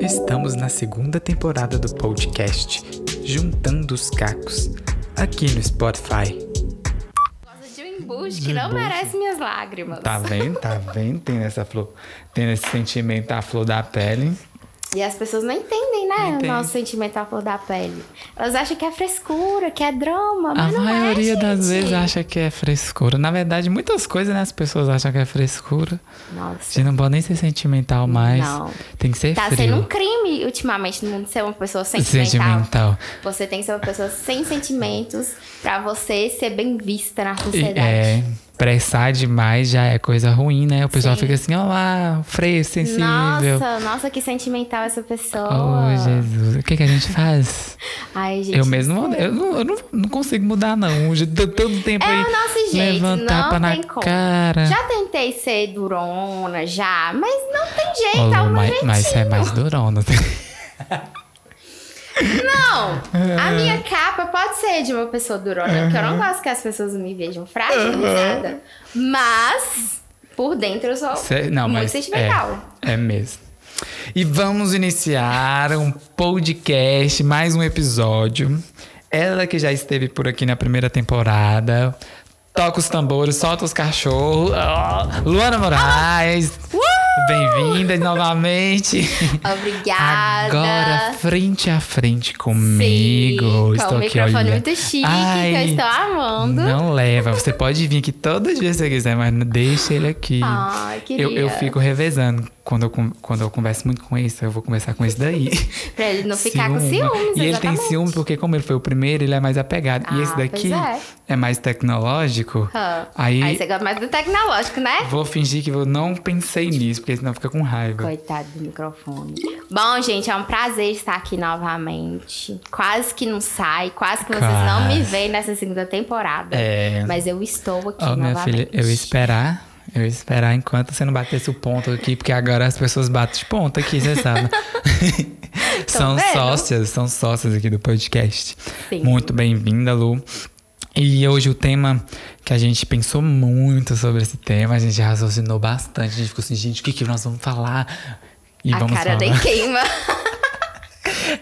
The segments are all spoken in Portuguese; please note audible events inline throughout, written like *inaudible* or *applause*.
Estamos na segunda temporada do podcast Juntando os Cacos, aqui no Spotify. Gosta de um embuste que não merece minhas lágrimas. Tá vendo? Tá vendo? Tem essa flor, tem esse sentimento à flor da pele. E as pessoas não entendem, né? Entende. O nosso sentimento à flor da pele. Elas acham que é frescura, que é drama, A mas não maioria é, das vezes acha que é frescura. Na verdade, muitas coisas, né? As pessoas acham que é frescura. A Nossa. gente não pode nem ser sentimental mais. Não. Tem que ser Tá frio. sendo um crime ultimamente no mundo ser uma pessoa sentimental. Sentimental. Você tem que ser uma pessoa sem sentimentos pra você ser bem vista na E, sociedade. é, pressar demais já é coisa ruim, né? O pessoal Sim. fica assim, ó lá, fresco, sensível. Nossa, nossa, que sentimental essa pessoa. Oh, Jesus. O que, que a gente faz? *laughs* Ai, gente. eu mesmo, eu, não, eu não, não consigo mudar, não. Tô todo tempo É aí. o nosso jeito, Levando não tapa na tem como. cara. Já tentei ser durona, já, mas não tem jeito, Ô, é mas, mas você é mais durona. *laughs* Não, a minha capa pode ser de uma pessoa durona, porque eu não gosto que as pessoas me vejam fragilizada. Mas, por dentro, eu sou Cê- não, muito sentimental. É, é mesmo. E vamos iniciar um podcast, mais um episódio. Ela que já esteve por aqui na primeira temporada. Toca os tambores, solta os cachorros. Luana Moraes. Bem-vinda novamente. Obrigada. Agora, frente a frente comigo. Sim, estou com aqui, microfone olha. muito chique, Ai, que eu estou amando. Não leva. Você pode vir aqui todo dia se você quiser, mas deixa ele aqui. Ai, queria. Eu, eu fico revezando. Quando eu, quando eu converso muito com esse, eu vou conversar com esse daí. *laughs* Pra ele não ficar com Ciúme. ciúmes, E ele tem ciúme porque, como ele foi o primeiro, ele é mais apegado. e Ah, esse daqui pois é. mais tecnológico. Ah, Aí, Aí você gosta mais do tecnológico, né? vou fingir que eu não pensei nisso, porque senão fica com raiva. Coitado do microfone. Bom, gente, é um prazer estar aqui novamente. Quase que não sai, quase que vocês não me Quase. veem nessa segunda temporada. É. Mas eu estou aqui minha novamente. filha, eu esperar. Eu ia esperar enquanto você não batesse o ponto aqui, porque agora as pessoas batem de ponto aqui, você sabe. *laughs* são vendo? sócias, são sócias aqui do podcast. Sim. Muito bem-vinda, Lu. E hoje o tema que a gente pensou muito sobre esse tema, a gente raciocinou bastante, a gente ficou assim, gente, o que, que nós vamos falar? E A vamos cara falar. nem queima. *laughs*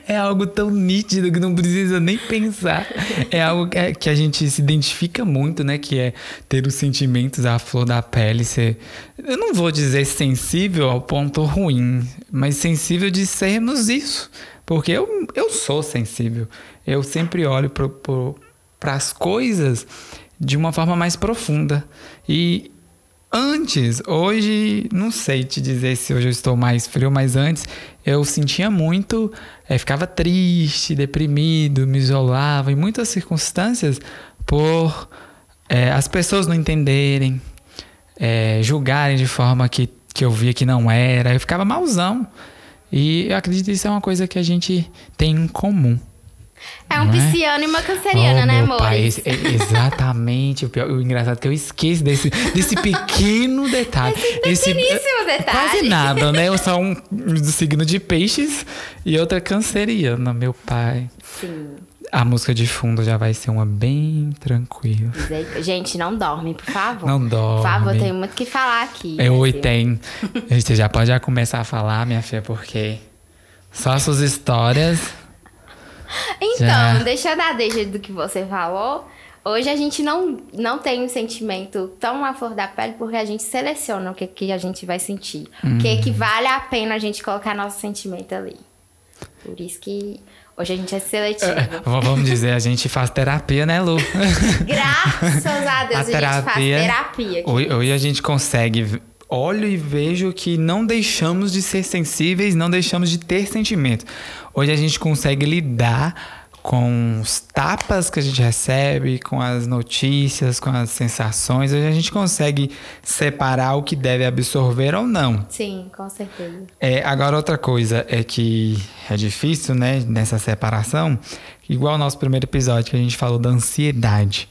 É algo tão nítido que não precisa nem pensar. É algo que, é- a gente se identifica muito, né? Que é ter os sentimentos à flor da pele, ser. Eu não vou dizer sensível ao ponto ruim, mas sensível de sermos isso. Porque eu, eu sou sensível. Eu sempre olho para as coisas de uma forma mais profunda. E Antes, hoje, não sei te dizer se hoje eu estou mais frio, mas antes eu sentia muito, eh, ficava triste, deprimido, me isolava em muitas circunstâncias por eh, as pessoas não entenderem, eh, julgarem de forma que, que eu via que não era, eu ficava malzão. E eu acredito que isso é uma coisa que a gente tem em comum. É um é? pisciano e uma canceriana, Oh, né, meu amor? pai, esse- é exatamente. O, pior- o engraçado é que eu esqueço desse, desse pequeno detalhe. Esse, pequeníssimo detalhe. Quase nada, né? Eu sou um do signo de peixes e outra canceriana, meu pai. Sim. A música de fundo já vai ser uma bem tranquila. Gente, não dorme, por favor. Não dorme. Por favor, tem muito o que falar aqui. É, oi, Brasil. tem. Você já pode já começar a falar, minha filha, porque só suas histórias. *laughs* Então, Já. deixa eu dar deixa do que você falou. Hoje a gente não, não tem um sentimento tão à flor da pele porque a gente seleciona o que, que a gente vai sentir. O que, Uhum. que vale a pena a gente colocar nosso sentimento ali. Por isso que hoje a gente é seletivo. V- Vamos dizer, a gente faz terapia, né, Lu? *laughs* Graças a Deus a, gente faz terapia. hoje a gente consegue. Olho e vejo que não deixamos de ser sensíveis, não deixamos de ter sentimento. Hoje a gente consegue lidar com os tapas que a gente recebe, com as notícias, com as sensações. Hoje a gente consegue separar o que deve absorver ou não. Sim, com certeza. É, agora outra coisa é que é difícil, né, nessa separação, igual o nosso primeiro episódio que a gente falou da ansiedade.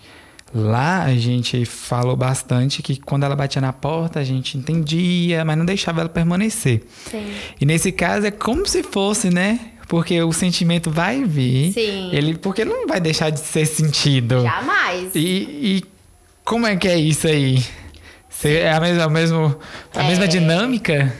Lá a gente falou bastante que quando ela batia na porta a gente entendia, mas não deixava ela permanecer. Sim. E nesse caso é como se fosse, né? Porque o sentimento vai vir. Sim. Ele, porque ele não vai deixar de ser sentido. Jamais. E, e como é que é isso aí? Cê- é a mesma, a mesmo, a mesma É. dinâmica?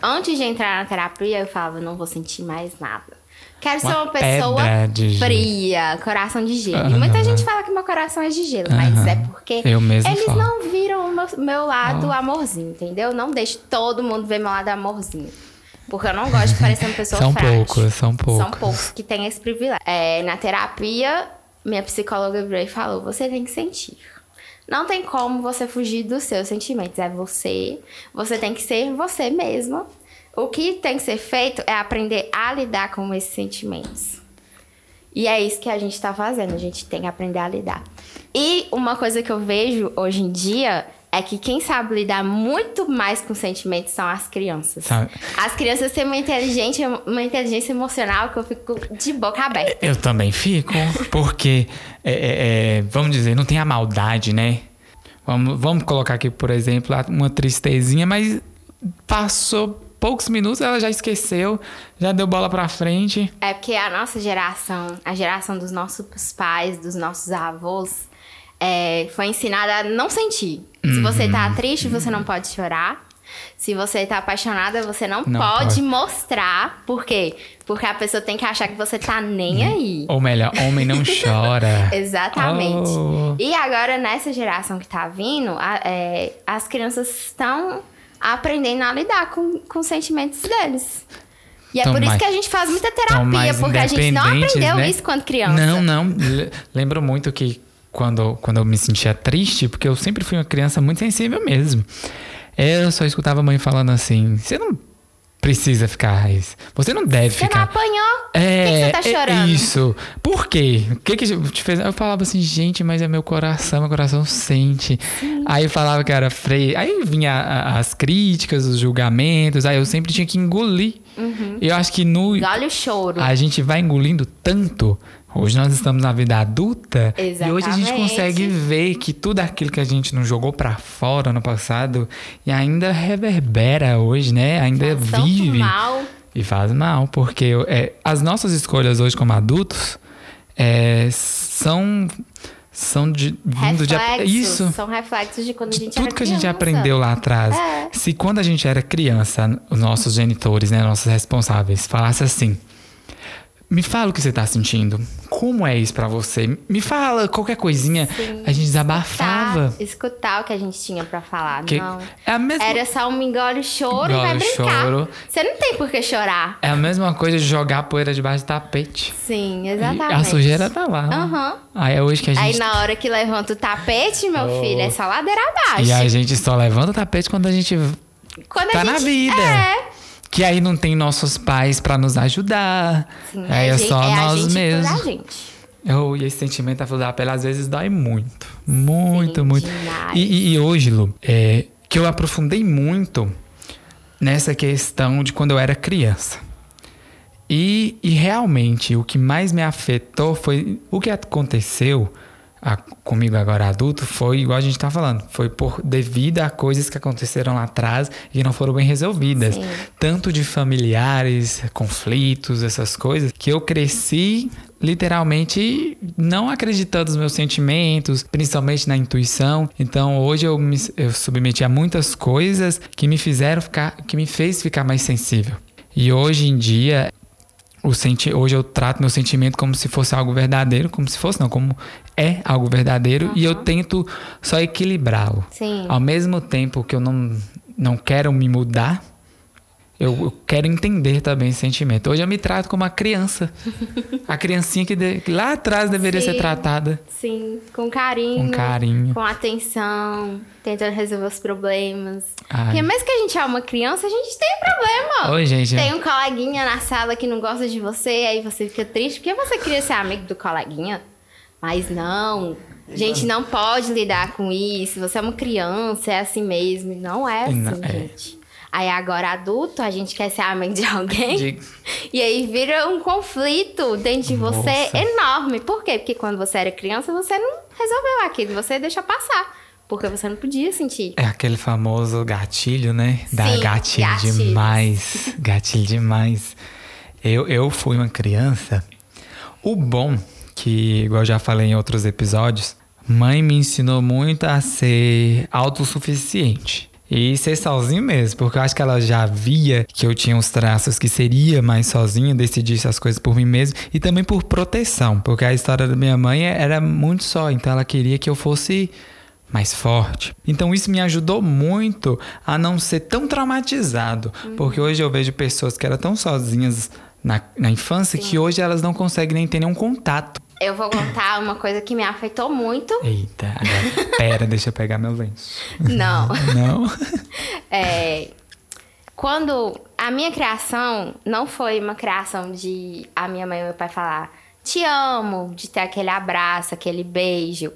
Antes de entrar na terapia, eu falava, não vou sentir mais nada. Quero Uma ser uma pessoa de gelo. fria, coração de gelo. Aham. muita gente fala que meu coração é de gelo, mas Aham. é porque eles falo. não viram o meu, meu lado amorzinho, entendeu? Não deixe todo mundo ver meu lado amorzinho. Porque eu não gosto de parecer uma pessoa São frágil. poucos, são poucos. São poucos que têm esse privilégio. É, na terapia, minha psicóloga virou e falou: você tem que sentir. Não tem como você fugir dos seus sentimentos. É você. Você tem que ser você mesma. O que tem que ser feito é aprender a lidar com esses sentimentos. E é isso que a gente tá fazendo. A gente tem que aprender a lidar. E uma coisa que eu vejo hoje em dia é que quem sabe lidar muito mais com sentimentos são as crianças. Sabe? As crianças têm uma inteligência, uma inteligência emocional que eu fico de boca aberta. Eu também fico, porque, é, é, é, vamos dizer, não tem a maldade, né? Vamos, vamos colocar aqui, por exemplo, uma tristezinha, mas passou poucos minutos, ela já esqueceu, já deu bola pra frente. É porque a nossa geração, a geração dos nossos pais, dos nossos avós, é, foi ensinada a não sentir. Se você Uhum. tá triste, você não pode chorar. Se você tá apaixonada, você não, Não pode, pode. mostrar. Por quê? Porque a pessoa tem que achar que você tá nem aí. Ou melhor, homem não *laughs* chora. Exatamente. Oh. E agora, nessa geração que tá vindo, a- é, as crianças estão aprendendo a lidar com, com os sentimentos deles. E é Tão por isso mais- que a gente faz muita terapia, porque a gente não aprendeu né? isso quando criança. Não, não. Le- Lembro muito que quando, quando eu me sentia triste, porque eu sempre fui uma criança muito sensível mesmo. Eu só escutava a mãe falando assim: você não precisa ficar. isso. Você não deve Você não ficar. apanhou? É, Por que que você tá é chorando? isso. Por quê? O que que te fez? Eu falava assim, gente, mas é meu coração, meu coração sente. Aí eu falava que era freio. Aí vinha as críticas, os julgamentos. Aí eu sempre tinha que engolir. Uhum. Eu acho que no Olha o choro. a gente vai engolindo tanto. Hoje nós estamos na vida adulta e hoje a gente Exatamente. consegue ver que tudo aquilo que a gente não jogou pra fora no passado e ainda reverbera hoje, né? Ainda Faz vive mal. e faz mal, porque é, as nossas escolhas hoje como adultos é, são são de vindo de isso São reflexos de quando a gente tudo era que a gente aprendeu lá atrás. É. Se quando a gente era criança, os nossos genitores, né, nossos responsáveis, falassem assim: Me fala o que você tá sentindo. Como é isso pra você? Me fala qualquer coisinha. Sim. A gente desabafava. Tá, escutar o que a gente tinha pra falar. Que- Não. é a mesma Era só um engole choro e vai Engole brincar. choro. Você não tem por que chorar. É a mesma coisa de jogar poeira debaixo do tapete. Sim, E exatamente. a sujeira tá lá. Aham. Aí é hoje que a gente. Aí na hora que levanta o tapete, meu Oh. filho, é só ladeira abaixo. E a gente só levanta o tapete quando a gente Quando tá a na gente... vida. É. Que aí não tem nossos pais pra nos ajudar. Sim, aí a é gente- só é nós mesmos. gente. E esse sentimento da da pele às vezes dói muito. Muito, Sim, muito. E, e- e hoje, Lu, é, que eu aprofundei muito nessa questão de quando eu era criança. E, e realmente o que mais me afetou foi o que aconteceu a- comigo agora adulto foi igual a gente tá falando, foi por devido a coisas que aconteceram lá atrás e não foram bem resolvidas, Sim. tanto de familiares, conflitos, essas coisas, que eu cresci literalmente não acreditando nos meus sentimentos, principalmente na intuição. Então hoje eu me eu submeti a muitas coisas que me fizeram ficar, que me fez ficar mais sensível. E hoje em dia o senti hoje eu trato meu sentimento como se fosse algo verdadeiro, como se fosse não, como é algo verdadeiro e eu tento só equilibrá-lo. Ao mesmo tempo que eu não não quero me mudar, eu, eu quero entender também esse sentimento. Hoje eu me trato como uma criança. a criancinha que, de- que lá atrás deveria ser Sim. tratada Sim, com carinho. com carinho. Com atenção, tentando resolver os problemas. Ai. Porque mesmo que a gente é uma criança, a gente tem problema. Oi, gente. Tem um coleguinha na sala que não gosta de você, aí você fica triste porque você queria ser amigo do coleguinha. Mas não, a gente não pode lidar com isso. Você é uma criança, é assim mesmo. Não é assim, Não, é. gente. Aí agora adulto, a gente quer ser amigo de alguém. De- E aí vira um conflito dentro de você Nossa. enorme. Por quê? Porque quando você era criança, você não resolveu aquilo, você deixa passar. Porque você não podia sentir. É aquele famoso gatilho, né? Sim, gatilho demais. *laughs* Gatilho demais. Eu, eu fui uma criança. O bom, que, igual eu já falei em outros episódios, mãe me ensinou muito a ser autossuficiente. E ser sozinho mesmo, porque eu acho que ela já via que eu tinha uns traços que seria mais sozinho, decidisse as coisas por mim mesmo e também por proteção, porque a história da minha mãe era muito só, então ela queria que eu fosse mais forte. Então isso me ajudou muito a não ser tão traumatizado, uhum. porque hoje eu vejo pessoas que eram tão sozinhas na, na infância Sim. que hoje elas não conseguem nem ter nenhum contato eu vou contar uma coisa que me afetou muito. Eita, agora, pera, deixa eu pegar meu lenço. Não. Não? *laughs* É, quando a minha criação não foi uma criação de a minha mãe e meu pai falar te amo, de ter aquele abraço, aquele beijo.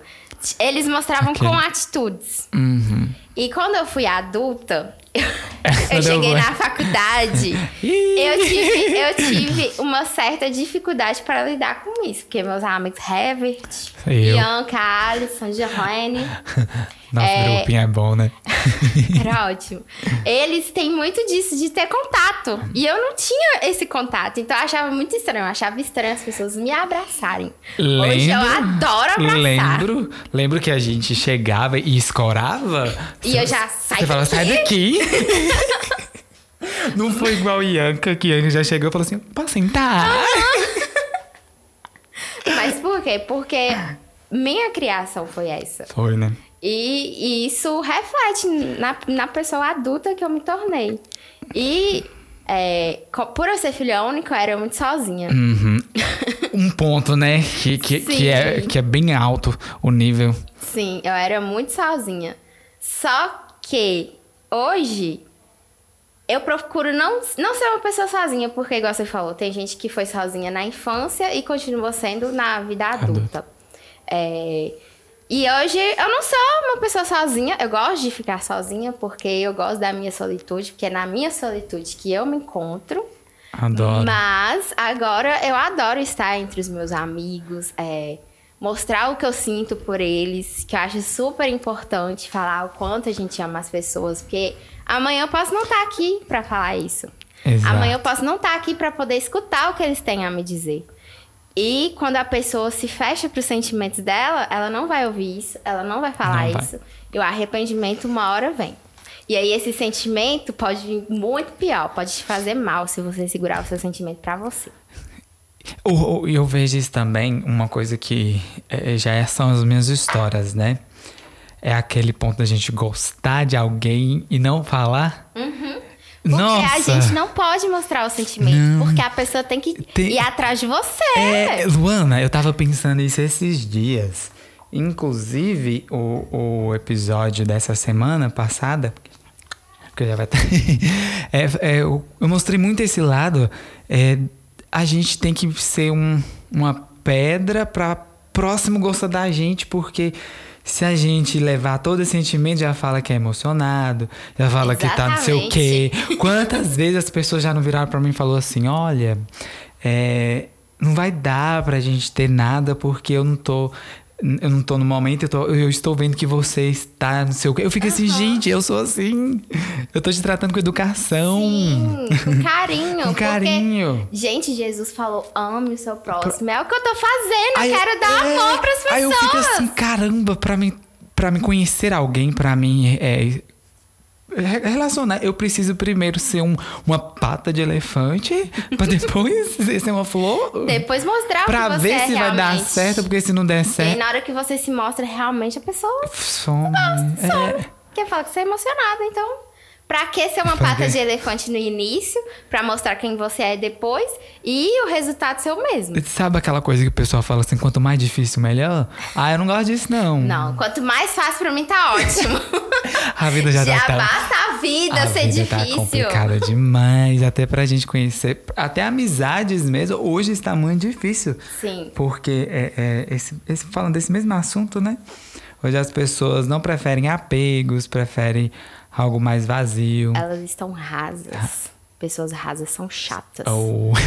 Eles mostravam com atitudes. Uhum. E quando eu fui adulta, *laughs* eu cheguei na faculdade, *laughs* eu tive, eu tive uma certa dificuldade para lidar com isso, porque meus amigos Herbert, Bianca, Alisson, Johanne. *laughs* Nosso é... grupinho é bom, né? *laughs* Era ótimo. Eles têm muito disso de ter contato. E eu não tinha esse contato. Então eu achava muito estranho. Eu achava estranho as pessoas me abraçarem. Lembro, Hoje eu adoro abraçar. Lembro, lembro que a gente chegava e escorava. E eu já saí Você fala, sai daqui. *laughs* não foi igual a Ianca, que Ianca já chegou e falou assim, posso sentar? Mas por quê? Porque minha criação foi essa. Foi, né? E, e, isso reflete na, na pessoa adulta que eu me tornei. E é, por eu ser filha única, eu era muito sozinha. Uhum. *laughs* Um ponto, né? Que, que, que, é, que é bem alto o nível. Sim, eu era muito sozinha. Só que hoje eu procuro não, não ser uma pessoa sozinha, porque, igual você falou, tem gente que foi sozinha na infância e continua sendo na vida adulta. É, e hoje eu não sou uma pessoa sozinha, eu gosto de ficar sozinha porque eu gosto da minha solitude, porque é na minha solitude que eu me encontro. Adoro. Mas agora eu adoro estar entre os meus amigos, é, mostrar o que eu sinto por eles, que eu acho super importante falar o quanto a gente ama as pessoas, porque amanhã eu posso não estar aqui para falar isso. Exato. Amanhã eu posso não estar aqui para poder escutar o que eles têm a me dizer. E quando a pessoa se fecha para os sentimentos dela, ela não vai ouvir isso, ela não vai falar não isso. E o arrependimento uma hora vem. E aí esse sentimento pode vir muito pior, pode te fazer mal se você segurar o seu sentimento para você. Eu, eu, vejo isso também, uma coisa que é, já é, são as minhas histórias, né? É aquele ponto da gente gostar de alguém e não falar. Uhum. Porque Nossa. a gente não pode mostrar o sentimento, não. porque a pessoa tem que tem... ir atrás de você. É, Luana, eu tava pensando isso esses dias. Inclusive, o, o episódio dessa semana passada, porque já vai estar. *laughs* É, é, eu, eu, mostrei muito esse lado. É, a gente tem que ser um, uma pedra para próximo gostar da gente, porque se a gente levar todo esse sentimento, já fala que é emocionado, já fala Exatamente. que tá não sei o quê. Quantas vezes as pessoas já não viraram para mim e falou assim: olha, é, não vai dar pra gente ter nada porque eu não tô eu não tô no momento, eu, tô, eu estou vendo que você está no seu. Eu fico uhum. assim, gente, eu sou assim. Eu tô te tratando com educação. Sim, com carinho. *laughs* com carinho. Porque, gente, Jesus falou: ame o seu próximo. É o que eu tô fazendo. Aí, eu quero dar é, amor pras pessoas. Aí eu fico assim, caramba, pra mim, pra me conhecer alguém, pra mim é, relacionar. Eu preciso primeiro ser um, uma pata de elefante, *laughs* pra depois ser uma flor. Depois mostrar pra o que ver você se é vai realmente. dar certo, porque se não der certo. E na hora que você se mostra realmente, a pessoa. Some. Gosta, é. Quer falar que você é emocionada, então. Pra que ser uma pata de elefante no início? Pra mostrar quem você é depois. E o resultado ser o mesmo. Sabe aquela coisa que o pessoal fala assim, quanto mais difícil, melhor? Ah, eu não gosto disso, não. Não, quanto mais fácil pra mim tá ótimo. *laughs* a vida já, já tá... basta a vida a ser vida difícil. tá complicada demais. Até pra gente conhecer... Até amizades mesmo, hoje está muito difícil. Sim. Porque, é, é, esse, esse, falando desse mesmo assunto, né? Hoje as pessoas não preferem apegos, preferem algo mais vazio. Elas estão rasas. Pessoas rasas são chatas. Oh. *laughs*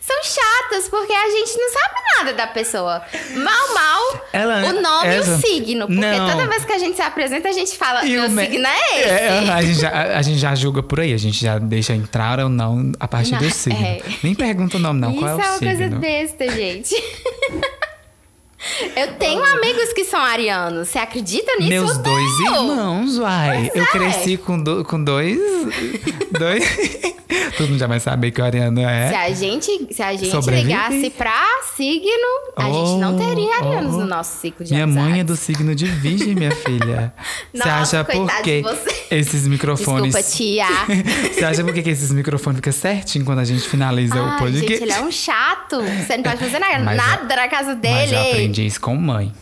são chatas porque a gente não sabe nada da pessoa. Mal, mal, Ela, o nome essa... e o signo. Porque não. toda vez que a gente se apresenta, a gente fala, e meu me... signo é esse. É, a, gente já, a, gente já julga por aí, a gente já deixa entrar ou não a partir não, do signo. É. Nem pergunta o nome, não. Isso Qual é o signo? Isso é uma coisa besta, gente. *laughs* Eu tenho amigos que são arianos. Você acredita nisso? Meus dois irmãos, uai. Pois eu é. cresci com, do- com dois. dois. *laughs* Todo mundo já vai saber que o Ariano Se é. a gente, se a gente Sobrevive. ligasse pra signo, a gente não teria arianos Oh, no nosso ciclo de Minha amizades. mãe é do signo de virgem, minha filha. *laughs* Você Nossa, acha por quê você. esses microfones. Desculpa, tia. *laughs* Você acha por que esses microfones ficam certinho quando a gente finaliza o Ai, podcast? gente, ele é um chato. Você não pode fazer nada, Mas nada na casa Mas dele. eu aprendi isso com mãe.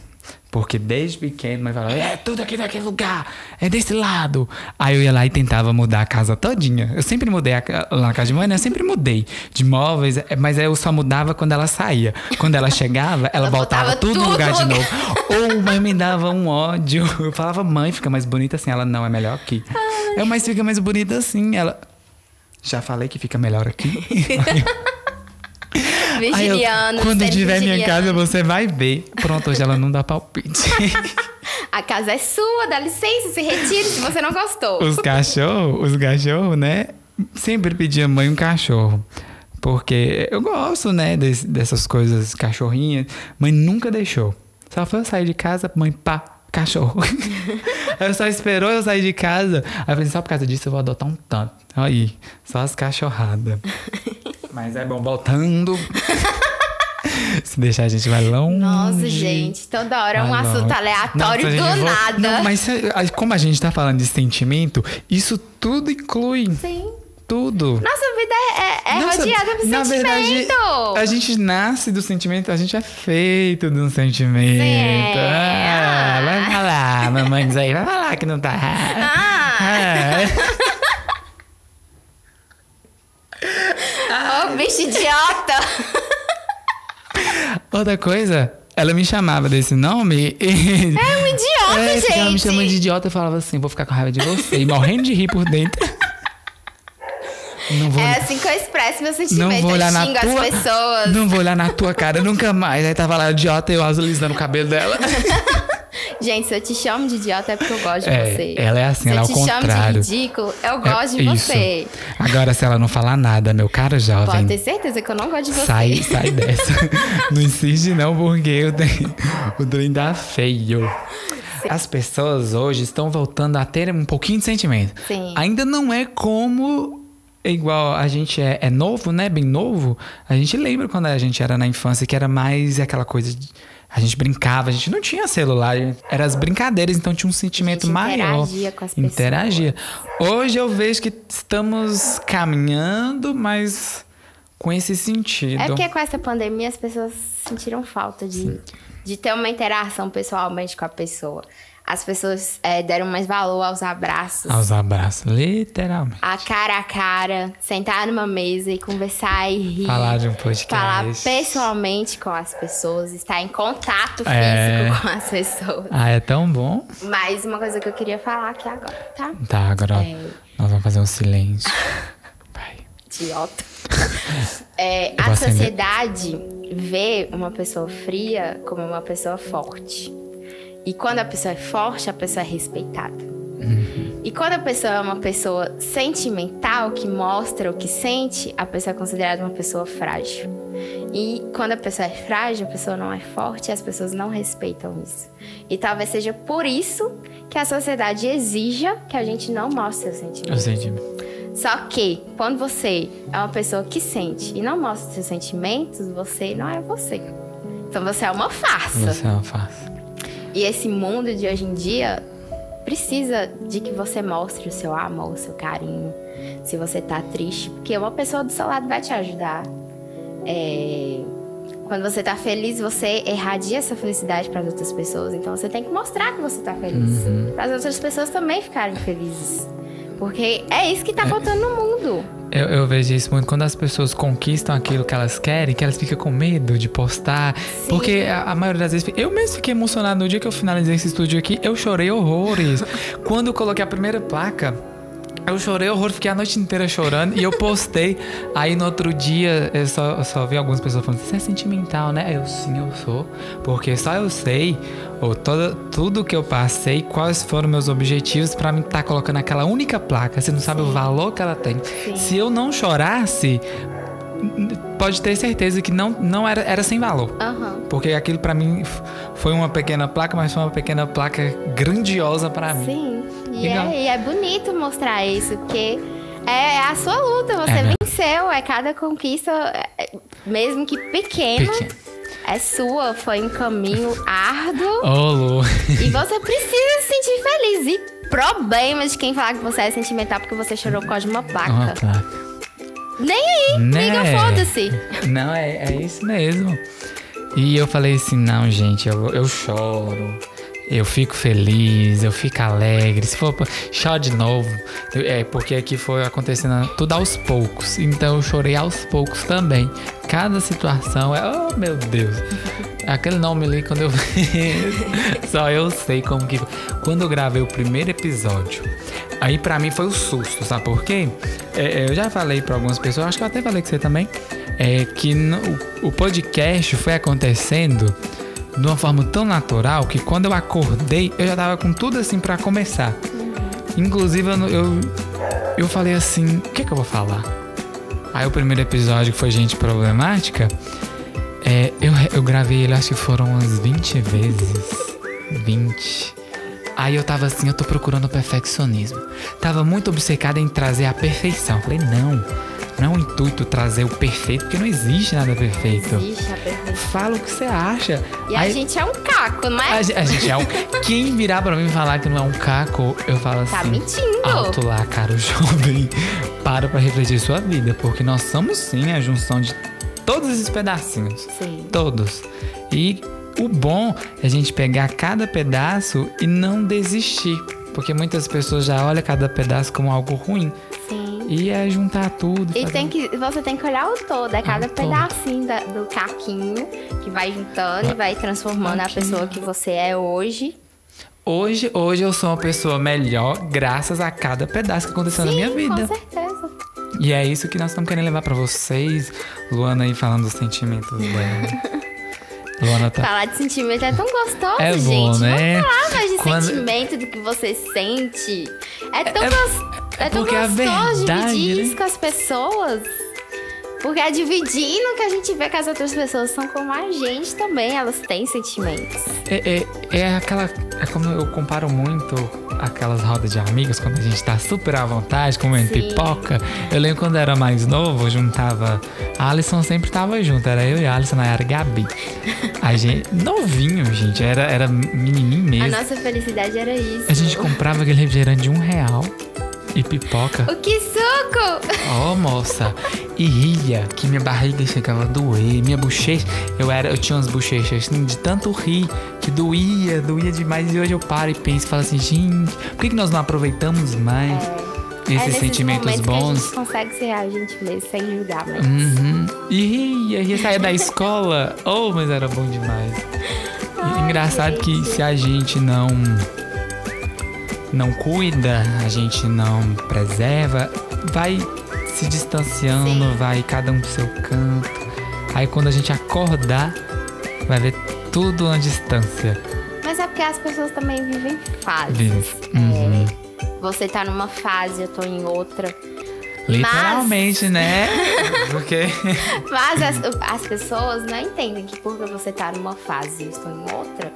Porque desde pequeno, mãe falava, é tudo aqui naquele lugar, é desse lado. Aí eu ia lá e tentava mudar a casa todinha. Eu sempre mudei a, lá na casa de mãe, né? Eu sempre mudei de móveis, é, mas eu só mudava quando ela saía. Quando ela chegava, ela, *laughs* Ela voltava botava tudo no tudo lugar no de lugar. novo. Ou mãe me dava um ódio. Eu falava, mãe, fica mais bonita assim. Ela, não, é melhor aqui. Eu, mas fica mais bonita assim. Ela, já falei que fica melhor aqui. *laughs* Aí eu, quando tiver minha casa, você vai ver. Pronto, hoje ela não dá palpite. *laughs* A casa é sua, dá licença, se retire se você não gostou. os cachorros, os cachorros, né? Sempre pedia mãe um cachorro. Porque eu gosto, né, des- dessas coisas cachorrinhas. Mãe nunca deixou. Só foi eu sair de casa, mãe, pá, cachorro. *laughs* Aí só esperou eu sair de casa. Aí eu falei, só por causa disso eu vou adotar um tanto. Aí, só as cachorradas. *laughs* Mas é bom, voltando. *laughs* Se deixar a gente vai longe. Nossa, gente, toda hora é um assunto aleatório Nossa, do nada. Não, mas eh, como a gente tá falando de sentimento, isso tudo inclui. Sim. Tudo. Nossa vida é, é Nossa, rodeada por na sentimento. verdade, a gente nasce do sentimento, a gente é feito de um sentimento. Sim. Ah, Ah. vai falar, mamãe diz aí, vai falar que não tá. Ah, Ah. ô bicho idiota. *laughs* Outra coisa, ela me chamava desse nome e. É um idiota, É, porque ela me gente. chamando de idiota, eu falava assim, vou ficar com raiva de você. E morrendo de rir por dentro. Não vou, É assim que eu expresso meu não sentimento. vou olhar eu na xingo tua... as pessoas. Não vou olhar na tua cara nunca mais. Aí tava lá idiota e eu alisando o cabelo dela. *laughs* Gente, se eu te chamo de idiota é porque eu gosto de É, você. ela é assim, se ela é eu ao te contrário. chamo de ridículo, eu É gosto de isso. você. Agora, se ela não falar nada, meu caro jovem. Pode ter certeza que eu não gosto de você. Sai, sai *laughs* dessa. não insiste não, porque eu tenho, o trem tá feio. As pessoas hoje estão voltando a ter um pouquinho de sentimento. Sim. Ainda não é como igual a gente é, é novo, né? Bem novo. A gente lembra quando a gente era na infância que era mais aquela coisa de a gente brincava, a gente não tinha celular, eram as brincadeiras, então tinha um sentimento gente maior. interagia com as pessoas. Interagia. Hoje eu vejo que estamos caminhando, mas com esse sentido. É porque com essa pandemia as pessoas sentiram falta de, de ter uma interação pessoalmente com a pessoa. As pessoas é, deram mais valor aos abraços, Aos abraços, literalmente. a cara a cara, sentar numa mesa e conversar e rir. Falar de um podcast. Falar pessoalmente com as pessoas, estar em contato físico É. com as pessoas. Ah, é tão bom. Mas uma coisa que eu queria falar aqui agora, tá? Tá, agora É. nós vamos fazer um silêncio. *laughs* Vai. Idiota. *laughs* É, a sociedade vê uma pessoa fria como uma pessoa forte. E quando a pessoa é forte, a pessoa é respeitada. Uhum. E quando a pessoa é uma pessoa sentimental, que mostra o que sente, a pessoa é considerada uma pessoa frágil. E quando a pessoa é frágil, a pessoa não é forte, as pessoas não respeitam isso. E talvez seja por isso que a sociedade exija que a gente não mostre seus Eu sentimentos. sei de Só que quando você é uma pessoa que sente e não mostra seus sentimentos, você não é você. Então você é uma farsa. Você não faz. E esse mundo de hoje em dia precisa de que você mostre o seu amor, o seu carinho. Se você tá triste, porque uma pessoa do seu lado vai te ajudar. É, Quando você tá feliz, você irradia essa felicidade para as outras pessoas. Então você tem que mostrar que você tá feliz. Para as outras pessoas também ficarem felizes. Porque é isso que tá faltando no mundo. Eu, eu vejo isso muito quando as pessoas conquistam aquilo que elas querem, que elas ficam com medo de postar. Porque a, a maioria das vezes. Eu mesmo fiquei emocionado no dia que eu finalizei esse estúdio aqui. Eu chorei horrores. *laughs* quando eu coloquei a primeira placa. Eu chorei horror, fiquei a noite inteira chorando e eu postei. Aí no outro dia eu só, eu só vi algumas pessoas falando: Você é sentimental, né? Eu sim, eu sou. Porque só eu sei ou toda, tudo que eu passei, quais foram meus objetivos pra mim estar colocando aquela única placa. Você não sabe o valor que ela tem. Se eu não chorasse, pode ter certeza que não, não era, era sem valor. Aham. Porque aquilo pra mim foi uma pequena placa, mas foi uma pequena placa grandiosa pra mim. Sim. E é, e é bonito mostrar isso, porque é a sua luta, você É, né? venceu, é cada conquista, é, mesmo que pequena, Pequeno. é sua, foi um caminho árduo. Ô, Lu. E *laughs* você precisa se sentir feliz. E problema de quem falar que você é sentimental porque você chorou por causa de uma placa. Uma placa. Nem aí, Né? liga, foda-se. Não, é, é isso mesmo. E eu falei assim, não, gente, eu, eu choro. Eu fico feliz, eu fico alegre. Se for choro de novo. É porque aqui foi acontecendo tudo aos poucos. Então eu chorei aos poucos também. Cada situação é. Oh meu Deus! Aquele nome ali, quando eu *laughs* Só eu sei como que. Quando eu gravei o primeiro episódio, aí pra mim foi o susto, sabe por quê? É, é, eu já falei pra algumas pessoas, acho que eu até falei com você também, é que no- o podcast foi acontecendo de uma forma tão natural que quando eu acordei, eu já tava com tudo assim pra começar. Inclusive, eu, eu, eu falei assim: o que, que eu vou falar? Aí o primeiro episódio, que foi Gente Problemática, é, eu, eu gravei ele, acho que foram umas 20 vezes. 20. Aí eu tava assim, eu tô procurando o perfeccionismo. Tava muito obcecada em trazer a perfeição. Falei, não, não é o intuito trazer o perfeito, porque não existe nada perfeito. Existe a perfeição. Fala o que você acha. E a Aí- gente é um caco, não é? a, a gente é um. *laughs* Quem virar pra mim e falar que não é um caco, eu falo assim. Tá mentindo. Alto lá, cara, jovem. Para pra refletir sua vida, porque nós somos sim a junção de todos esses pedacinhos. Sim. Todos. E o bom é a gente pegar cada pedaço e não desistir. Porque muitas pessoas já olham cada pedaço como algo ruim. Sim. E é juntar tudo. E tem que, você tem que olhar o todo, é cada todo. pedacinho da- do caquinho que vai juntando e vai transformando a pessoa que você é hoje. Hoje, hoje eu sou uma pessoa melhor graças a cada pedaço que aconteceu na minha vida. Com certeza. E é isso que nós estamos querendo levar pra vocês. Luana aí falando dos sentimentos dela. *laughs* Luana tá. Falar de sentimento é tão gostoso, É gente. bom, né? Vamos falar mais de Quando- sentimento, do que você sente. É tão, É- gos- é tão porque é a gostoso verdade, dividir né? isso com as pessoas. Porque é dividindo que a gente vê que as outras pessoas são como a gente também. Elas têm sentimentos. É, é, é aquela. É como eu comparo muito aquelas rodas de amigos, quando a gente tá super à vontade, comendo Sim. pipoca. Eu lembro quando eu era mais novo, eu juntava. A Alisson sempre tava junto, era eu e a Alisson, na era Gabi. *laughs* A gente. Novinho, gente, era, era menininho A mesmo. nossa felicidade era isso. A gente comprava aquele refrigerante de um real e pipoca. O que suco! Ó, moça, e ria que minha barriga chegava a doer, minha bochecha, eu era, eu tinha umas bochechas assim, de tanto rir que doía, doía demais. E hoje eu paro e penso e falo assim, gente, por que, que nós não aproveitamos mais é esses nesses sentimentos momentos que a bons? gente consegue ser a gente mesmo, sem julgar, mas... Uhum. E ria, ria, saía da escola. Oh, mas era bom demais. *laughs* Ai, Engraçado que gente. se a gente não não cuida, a gente não preserva, vai se distanciando, Sim. vai cada um pro seu canto. Aí quando a gente acordar, vai ver tudo à distância. Mas é porque as pessoas também vivem fases. Vive. Uhum. É, você tá numa fase, eu tô em outra. Literalmente, né? *laughs* Porque Mas as, as pessoas não entendem que porque você tá numa fase e eu estou em outra,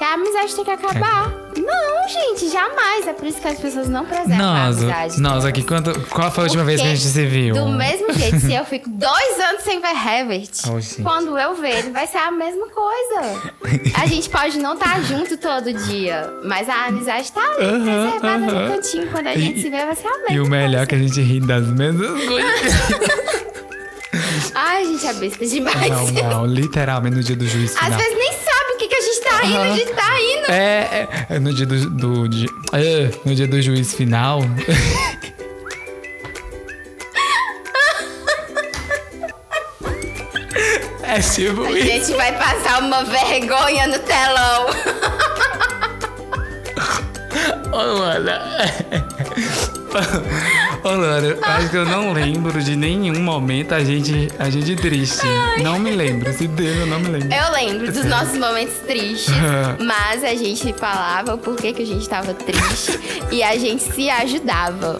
que a amizade tem que acabar. É. Não, gente, jamais. É por isso que as pessoas não preservam a amizade. nós aqui, quanto, qual foi a última vez que a gente se viu? Do mesmo jeito, se eu fico dois anos sem ver Herbert, *laughs* Oh, quando eu ver ele, vai ser a mesma coisa. A gente pode não estar junto todo dia, mas a amizade tá ali, Aham, reservada aham. no cantinho. Quando a gente E- se vê, vai ser a mesma E o melhor é que a gente ri das mesmas coisas. *laughs* Ai, gente, é besta demais. Não, não, literalmente no dia do juiz Às final. vezes nem sabe tá indo, a gente tá indo. É, é, é no dia do, do di- é, no dia do juiz final. *laughs* é tipo A gente vai passar uma vergonha no telão. Ô, Luana. *laughs* Ô, Eu acho que eu não lembro de nenhum momento a gente, a gente triste. Não me lembro. Se Deus, eu não me lembro. Eu lembro dos nossos momentos tristes, *laughs* mas a gente falava o porquê que a gente tava triste e a gente se ajudava.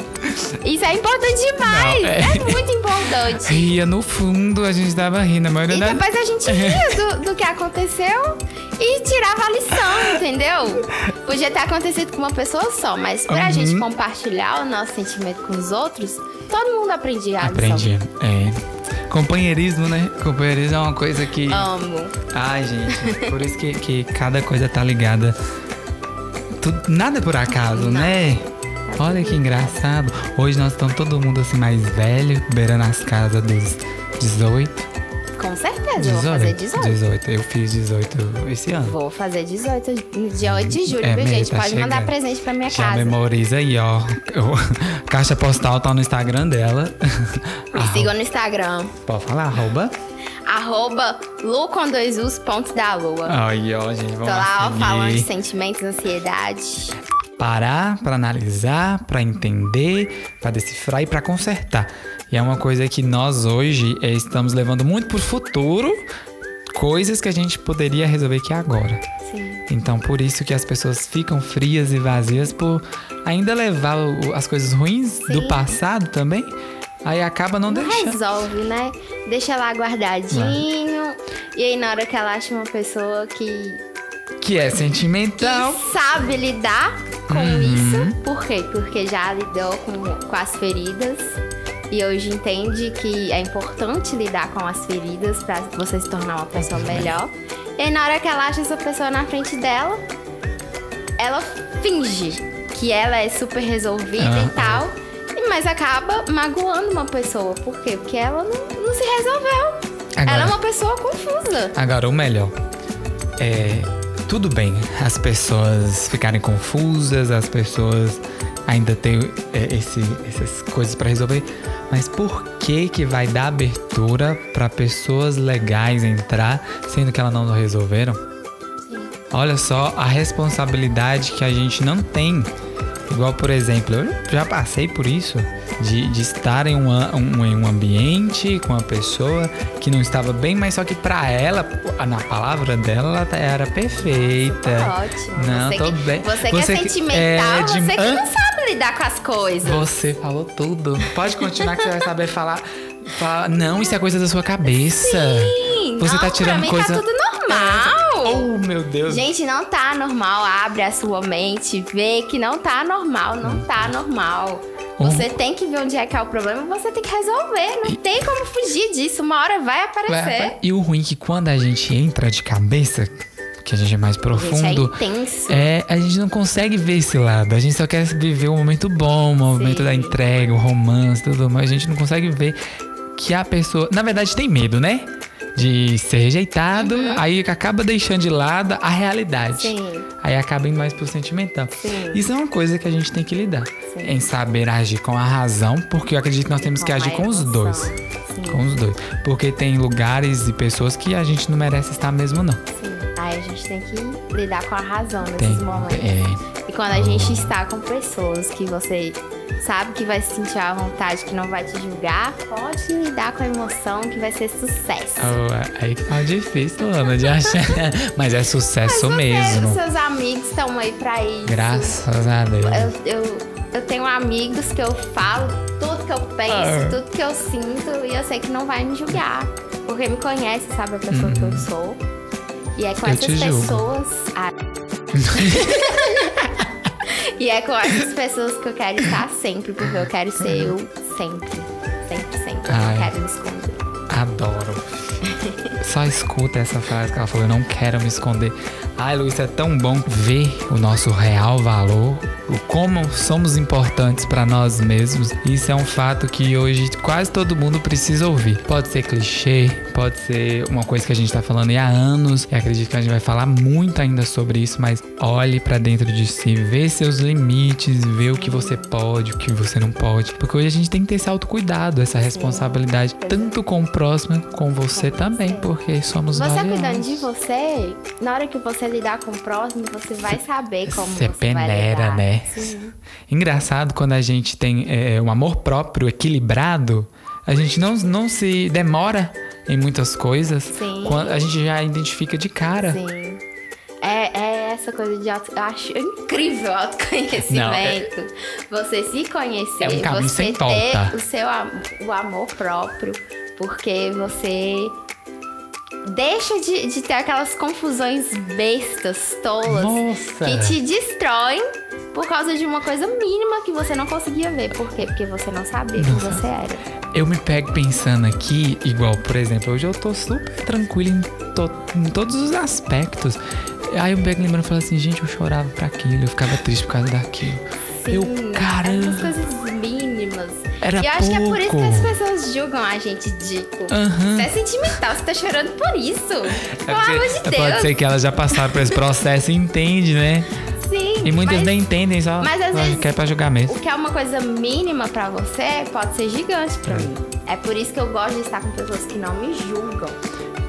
Isso é importante demais. Não, é... é- muito importante. Ria no fundo, a gente tava rindo. A maioria E da... depois a gente ria do, do que aconteceu e tirava a lição, entendeu? Podia ter acontecido com uma pessoa só, mas pra Uhum. gente compartilhar o nosso sentimento com os outros, todo mundo aprendia a lição. Aprendi. É. Companheirismo, né? Companheirismo é uma coisa que. Amo. Ai, gente, por isso que, que cada coisa tá ligada. Tu- nada por acaso, né? Olha que engraçado. Hoje nós estamos todo mundo assim mais velho, beirando as casas dos 18. Com certeza, eu vou fazer 18. 18. Eu fiz 18 esse ano. Vou fazer 18 dia 8 de julho, É viu, gente? tá Pode mandar chegando. presente pra minha Já casa. memoriza aí, ó. *laughs* Caixa postal tá no Instagram dela. *laughs* Me sigam no Instagram. Pode falar, arroba. Arroba lu com dois us, ponto da lua. Aí, ó, gente. Tô Vamos lá, ó, falando de sentimentos, ansiedade. Parar para analisar, para entender, para decifrar e para consertar. E é uma coisa que nós hoje eh, estamos levando muito pro futuro, coisas que a gente poderia resolver aqui agora. Sim. Então, por isso que as pessoas ficam frias e vazias por ainda levar o- as coisas ruins do Sim. passado também. Aí acaba não, Não deixando. resolve, né? Deixa lá guardadinho. E aí, na hora que ela acha uma pessoa que, Que é que sentimental. sabe lidar com Uhum. isso. Por quê? Porque já lidou com, com as feridas. E hoje entende que é importante lidar com as feridas pra você se tornar uma pessoa melhor. E aí, na hora que ela acha essa pessoa na frente dela, ela finge que ela é super resolvida e tal. Mas acaba magoando uma pessoa. Por quê? Porque ela não, não se resolveu. Agora- Ela é uma pessoa confusa. Agora, o melhor é. Tudo bem as pessoas ficarem confusas, as pessoas ainda têm é, esse, essas coisas pra resolver, mas por que que vai dar abertura pra pessoas legais entrar, sendo que elas não resolveram? Olha só a responsabilidade que a gente não tem. Igual, por exemplo, eu já passei por isso. De, de estar em um, um- em um ambiente com uma pessoa que não estava bem, mas só que pra ela, na palavra dela, ela tá- era perfeita. Ótimo. Não, você tô que, bem. Você, Você que é sentimental, é, de- você que não sabe lidar com as coisas. Você falou tudo. Pode continuar que você vai saber falar. Fala- não, isso é coisa da sua cabeça. Sim, Você não, tá tirando pra mim coisa. tá tudo normal. Oh, meu Deus. Gente, não tá normal. Abre a sua mente, vê que não tá normal, não tá normal. Você tem que ver onde é que é o problema, você tem que resolver. Não tem como fugir disso. Uma hora vai aparecer. E o ruim é que quando a gente entra de cabeça, que a gente é mais Gente, é profundo, intenso. é, a gente não consegue ver esse lado. A gente só quer viver o momento bom, o momento Sim. da entrega, o romance, tudo, mas a gente não consegue ver que a pessoa, na verdade, tem medo, né? De ser rejeitado, aí acaba deixando de lado a realidade. Uhum. Sim. Aí acaba indo mais pro sentimental. Sim. Isso é uma coisa que a gente tem que lidar. Sim. Em saber agir com a razão, porque eu acredito que nós temos que Com a agir com os dois. Sim. Com os dois. Porque tem lugares e pessoas que a gente não merece estar mesmo, não. Sim. Aí a gente tem que lidar com a razão nesses Tem. momentos. É. E quando a gente está com pessoas que você sabe que vai se sentir à vontade, que não vai te julgar, pode lidar com a emoção que vai ser sucesso. Oh, aí que tá difícil, Ana, de achar. *laughs* Mas é sucesso Você- mesmo. seus amigos estão aí pra isso. Graças a Deus. Eu, eu, eu tenho amigos que eu falo tudo que eu penso, Ah. tudo que eu sinto, e eu sei que não vai me julgar. Porque me conhece, sabe a pessoa que eu sou. E é com. Eu essas pessoas. Ah. *laughs* e é com essas pessoas que eu quero estar sempre, porque eu quero ser eu sempre. Sempre, sempre. Eu Ai. não quero me esconder. Adoro. Só escuta essa frase que ela falou, eu não quero me esconder. Ai, Luiz, é tão bom ver o nosso real valor, o como somos importantes para nós mesmos. Isso é um fato que hoje quase todo mundo precisa ouvir. Pode ser clichê, pode ser uma coisa que a gente tá falando há anos, e acredito que a gente vai falar muito ainda sobre isso, mas olhe para dentro de si, vê seus limites, vê o que você pode, o que você não pode, porque hoje a gente tem que ter esse autocuidado, essa responsabilidade, tanto com o próximo, com você também, porque somos Você valiosos. cuidando de você, na hora que você lidar com o próximo, você vai saber como Você você peneira, vai Sim. *laughs* Engraçado quando a gente tem é, um amor próprio equilibrado, a gente não, não se demora em muitas coisas. Sim. Quando a gente já identifica de cara. Sim. É, é essa coisa de auto... Eu acho incrível o autoconhecimento. Você se conhecer, É um caminho você sem ter volta. o seu o amor próprio, porque você deixa de, de ter aquelas confusões bestas, tolas, Nossa. que te destroem por causa de uma coisa mínima que você não conseguia ver. Por quê? Porque você não sabia quem você era. Eu me pego pensando aqui, igual, por exemplo, hoje eu tô super tranquilo em, to- em todos os aspectos. Aí eu me pego lembrando e falo assim, gente, eu chorava pra aquilo, eu ficava triste por causa daquilo. eu, Essas caramba, coisas mínimas. era e eu acho que é por isso que as pouco. pessoas julgam a gente de tipo, Aham. você é sentimental, você tá chorando por isso. É Pelo amor de Deus. Pode ser que elas já passaram por esse processo e entendem, né? Sim. E muitas mas nem entendem, só mas às vezes- quer pra jogar mesmo. O que é uma coisa mínima pra você pode ser gigante pra mim. É por isso que eu gosto de estar com pessoas que não me julgam.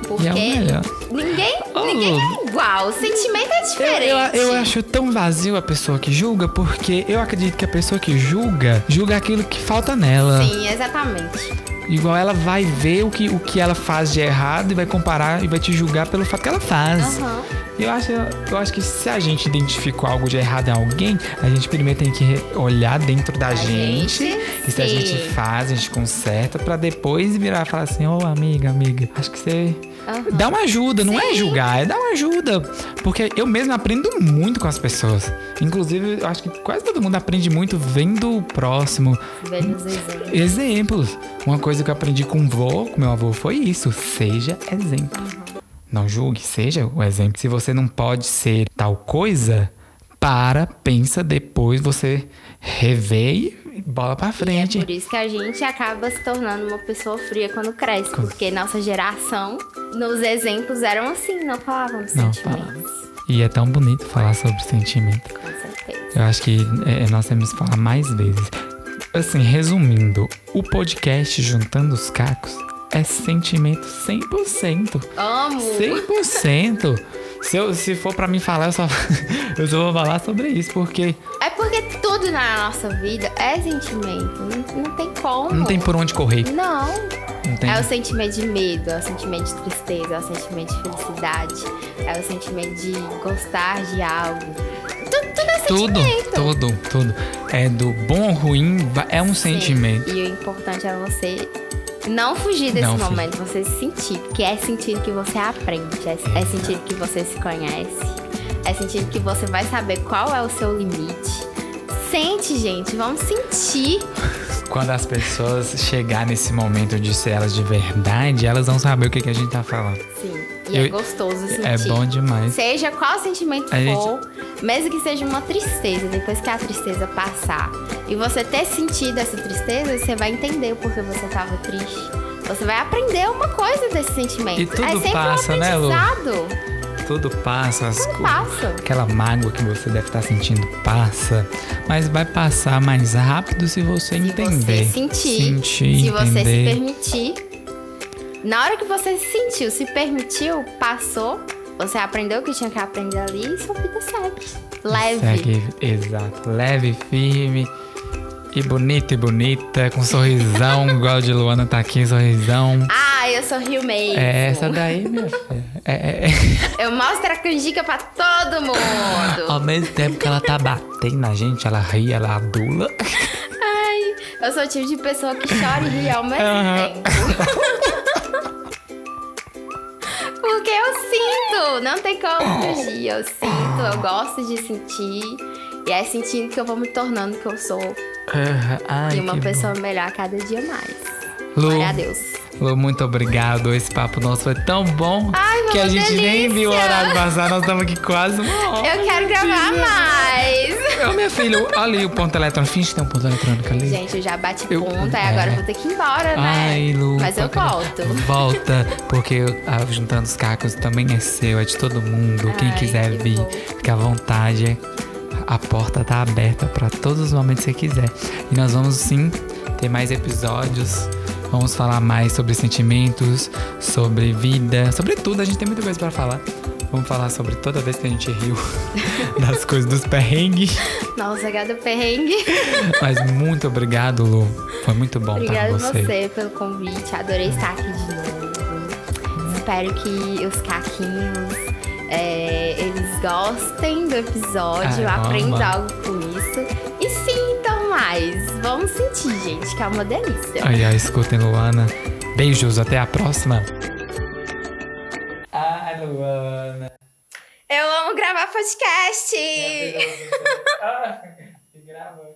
Porque é o melhor. ninguém, Oh. ninguém é igual. O sentimento é Eu, diferente. eu, eu acho tão vazio a pessoa que julga, porque eu acredito que a pessoa que julga, julga aquilo que falta nela. Sim, exatamente. Igual ela vai ver o que, o que ela faz de errado e vai comparar e vai te julgar pelo fato que ela faz. Aham. Eu acho, eu acho que se a gente identificou algo de errado em alguém, a gente primeiro tem que olhar dentro da gente, gente, e se a gente faz, a gente conserta, pra depois virar e falar assim, ô amiga, amiga, acho que você Aham. dá uma ajuda, não é Sim. julgar, é dar uma ajuda. Porque eu mesmo aprendo muito com as pessoas. Inclusive, eu acho que quase todo mundo aprende muito vendo o próximo. Veja os exemplos. Exemplos. Uma coisa que eu aprendi com o vô, com meu avô, foi isso. Seja exemplo. Não julgue, seja o exemplo. Se você não pode ser tal coisa, para, pensa, depois você revê e bola pra É frente. por isso que a gente acaba se tornando uma pessoa fria quando cresce. Porque nossa geração, nos exemplos, eram assim, não falavam de Não sentimentos. E é tão bonito falar sobre sentimento. Com certeza. Eu acho que é, nós temos que falar mais vezes. Assim, resumindo, o podcast Juntando os Cacos é sentimento 100%. Amo! 100%. Se, eu, se for pra mim falar, eu só, *laughs* eu só vou falar sobre isso, porque É porque tudo na nossa vida é sentimento. Não, não tem como. não tem por onde correr. Não. Tem. É o sentimento de medo, é o sentimento de tristeza, é o sentimento de felicidade, é o sentimento de gostar de algo. Tudo, tudo é Tudo, sentimento. tudo, tudo. É do bom ou ruim, é um Sim. sentimento. E o importante é você não fugir desse Não fugir. momento, você sentir. Porque é sentir que você aprende, é, é sentir que você se conhece, é sentir que você vai saber qual é o seu limite. Sente, gente, vamos sentir. Quando as pessoas chegar nesse momento de ser elas de verdade, elas vão saber o que, que a gente tá falando. Sim. E é Eu- gostoso sentir. É bom demais. Seja qual sentimento A gente- for, mesmo que seja uma tristeza, depois que a tristeza passar e você ter sentido essa tristeza, você vai entender o porquê você estava triste. Você vai aprender uma coisa desse sentimento. E tudo é sempre passa, um né, Lu? Tudo passa, as Tudo passa. Aquela mágoa que você deve estar sentindo passa, mas vai passar mais rápido se você Se entender. você sentir, Sentir, se você se entender. permitir. Na hora que você se sentiu, se permitiu, passou, você aprendeu o que tinha que aprender ali e sua vida segue. Leve. Segue, exato. Leve, firme. E bonita e bonita, com sorrisão, *laughs* igual a de Luana tá aqui, sorrisão. Ah, eu sou Rio mesmo. É essa daí, minha filha. É, é, é. Eu mostro a canjica pra todo mundo. Ao mesmo tempo que ela tá batendo na gente, ela ri, ela adula. Ai, eu sou o tipo de pessoa que chora e ri ao mesmo Aham. tempo. *laughs* Porque eu sinto, não tem como fugir. Eu sinto, eu gosto de sentir. E é sentindo que eu vou me tornando que eu sou Ai, e uma pessoa melhor a cada dia mais. Lu, Glória a Deus. Lu, muito obrigado. Esse papo nosso foi tão bom Ai, que a gente nem viu o delícia. horário passar. Nós estamos aqui quase uma hora. Eu quero gravar mais. Ô, minha filha, olha ali o ponto eletrônico. Finge que tem um ponto eletrônico ali. Gente, eu já bati Eu- ponta e agora é. eu vou ter que ir embora, né? Ai, Lu. Mas eu volto. Volta, porque ah, Juntando os Cacos também é seu, é de todo mundo. Quem Ai, quiser que vir, bom. fica à vontade. A porta tá aberta para todos os momentos que você quiser. E nós vamos sim ter mais episódios. Vamos falar mais sobre sentimentos, sobre vida, sobre tudo. A gente tem muita coisa para falar. Vamos falar sobre toda vez que a gente riu *laughs* das coisas dos perrengues. Nossa, cada perrengue. Mas muito obrigado, Lu. Foi muito bom Obrigada estar a com você. você pelo convite. Adorei estar aqui de novo. Espero que os caquinhos é, eles gostem do episódio, Ah, aprendam algo com isso. Mais. Vamos sentir, gente, que é uma delícia. Ai, ai, escutem, Luana. Beijos, até a próxima. Ai, Luana. Eu amo gravar podcast! Ah, *laughs* grava.